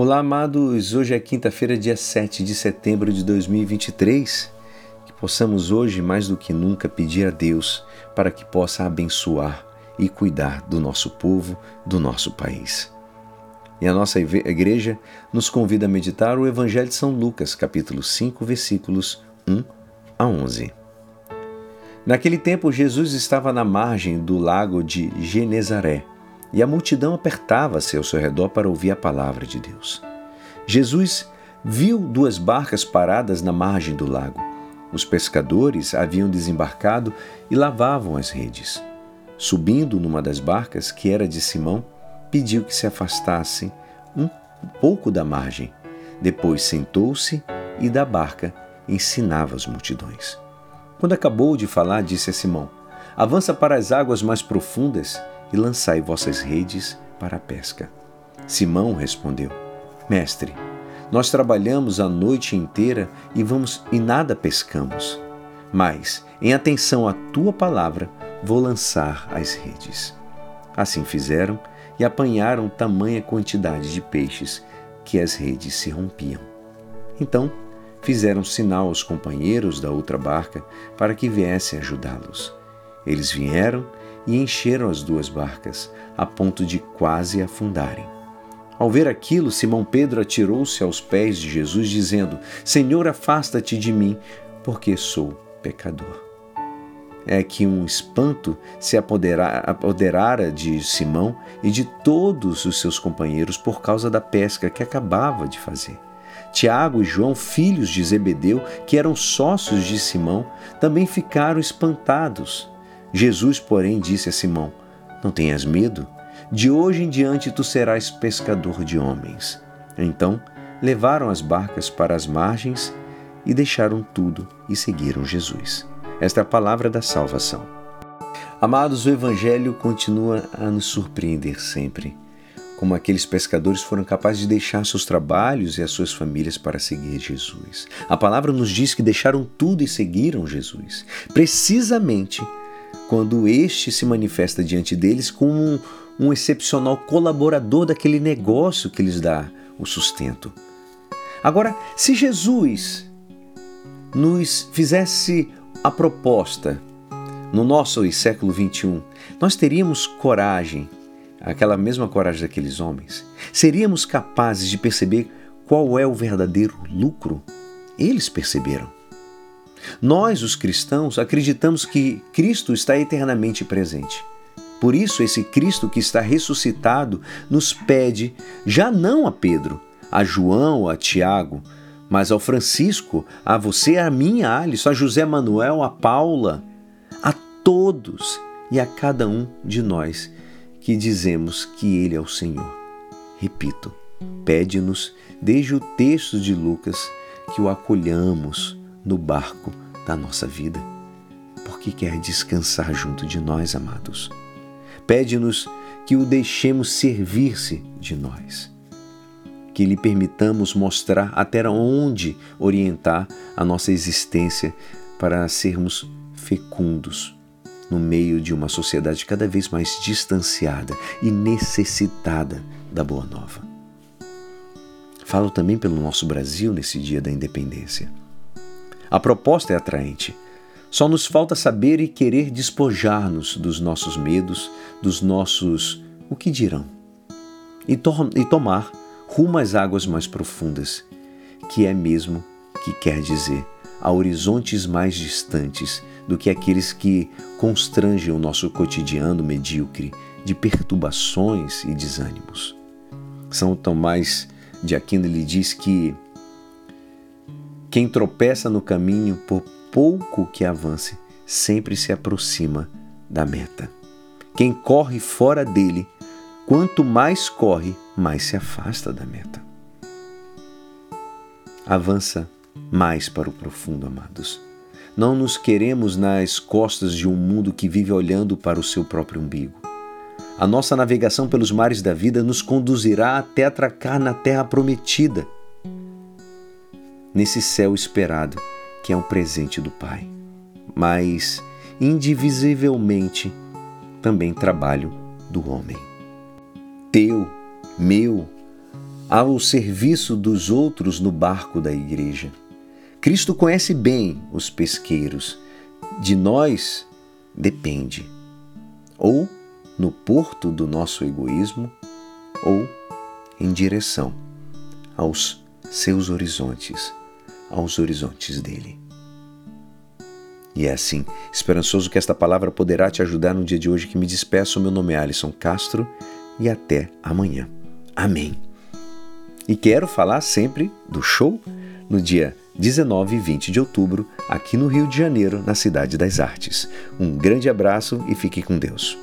Olá, amados. Hoje é quinta-feira, dia 7 de setembro de 2023. Que possamos hoje, mais do que nunca, pedir a Deus para que possa abençoar e cuidar do nosso povo, do nosso país. E a nossa igreja nos convida a meditar o Evangelho de São Lucas, capítulo 5, versículos 1 a 11. Naquele tempo, Jesus estava na margem do lago de Genezaré e a multidão apertava-se ao seu redor para ouvir a palavra de Deus. Jesus viu duas barcas paradas na margem do lago. Os pescadores haviam desembarcado e lavavam as redes. Subindo numa das barcas, que era de Simão, pediu que se afastassem um pouco da margem. Depois sentou-se e da barca ensinava as multidões. Quando acabou de falar, disse a Simão: Avança para as águas mais profundas e lançai vossas redes para a pesca. Simão respondeu: Mestre, nós trabalhamos a noite inteira e vamos e nada pescamos. Mas, em atenção à tua palavra, vou lançar as redes. Assim fizeram e apanharam tamanha quantidade de peixes que as redes se rompiam. Então, fizeram sinal aos companheiros da outra barca para que viessem ajudá-los. Eles vieram e encheram as duas barcas, a ponto de quase afundarem. Ao ver aquilo, Simão Pedro atirou-se aos pés de Jesus, dizendo: Senhor, afasta-te de mim, porque sou pecador. É que um espanto se apoderara de Simão e de todos os seus companheiros por causa da pesca que acabava de fazer. Tiago e João, filhos de Zebedeu, que eram sócios de Simão, também ficaram espantados. Jesus, porém, disse a Simão: Não tenhas medo, de hoje em diante tu serás pescador de homens. Então levaram as barcas para as margens e deixaram tudo e seguiram Jesus. Esta é a palavra da salvação. Amados, o Evangelho continua a nos surpreender sempre. Como aqueles pescadores foram capazes de deixar seus trabalhos e as suas famílias para seguir Jesus. A palavra nos diz que deixaram tudo e seguiram Jesus. Precisamente quando este se manifesta diante deles como um, um excepcional colaborador daquele negócio que lhes dá o sustento. Agora, se Jesus nos fizesse a proposta no nosso século 21, nós teríamos coragem, aquela mesma coragem daqueles homens? Seríamos capazes de perceber qual é o verdadeiro lucro? Eles perceberam. Nós, os cristãos, acreditamos que Cristo está eternamente presente. Por isso, esse Cristo que está ressuscitado nos pede, já não a Pedro, a João, a Tiago, mas ao Francisco, a você, a mim, a Alisson, a José Manuel, a Paula, a todos e a cada um de nós que dizemos que Ele é o Senhor. Repito, pede-nos, desde o texto de Lucas, que o acolhamos no barco da nossa vida, porque quer descansar junto de nós, amados. Pede-nos que o deixemos servir-se de nós, que lhe permitamos mostrar até onde orientar a nossa existência para sermos fecundos no meio de uma sociedade cada vez mais distanciada e necessitada da Boa Nova. Falo também pelo nosso Brasil nesse dia da independência. A proposta é atraente. Só nos falta saber e querer despojar-nos dos nossos medos, dos nossos o que dirão, e, to e tomar rumo às águas mais profundas, que é mesmo que quer dizer a horizontes mais distantes do que aqueles que constrangem o nosso cotidiano medíocre de perturbações e desânimos. São Tomás de Aquino lhe diz que quem tropeça no caminho, por pouco que avance, sempre se aproxima da meta. Quem corre fora dele, quanto mais corre, mais se afasta da meta. Avança mais para o profundo, amados. Não nos queremos nas costas de um mundo que vive olhando para o seu próprio umbigo. A nossa navegação pelos mares da vida nos conduzirá até atracar na terra prometida nesse céu esperado que é um presente do Pai, mas indivisivelmente também trabalho do homem. Teu, meu, ao serviço dos outros no barco da igreja. Cristo conhece bem os pesqueiros. De nós depende. Ou no porto do nosso egoísmo, ou em direção aos seus horizontes, aos horizontes dele. E é assim, esperançoso que esta palavra poderá te ajudar no dia de hoje que me despeço. Meu nome é Alisson Castro e até amanhã. Amém. E quero falar sempre do show no dia 19 e 20 de outubro, aqui no Rio de Janeiro, na Cidade das Artes. Um grande abraço e fique com Deus.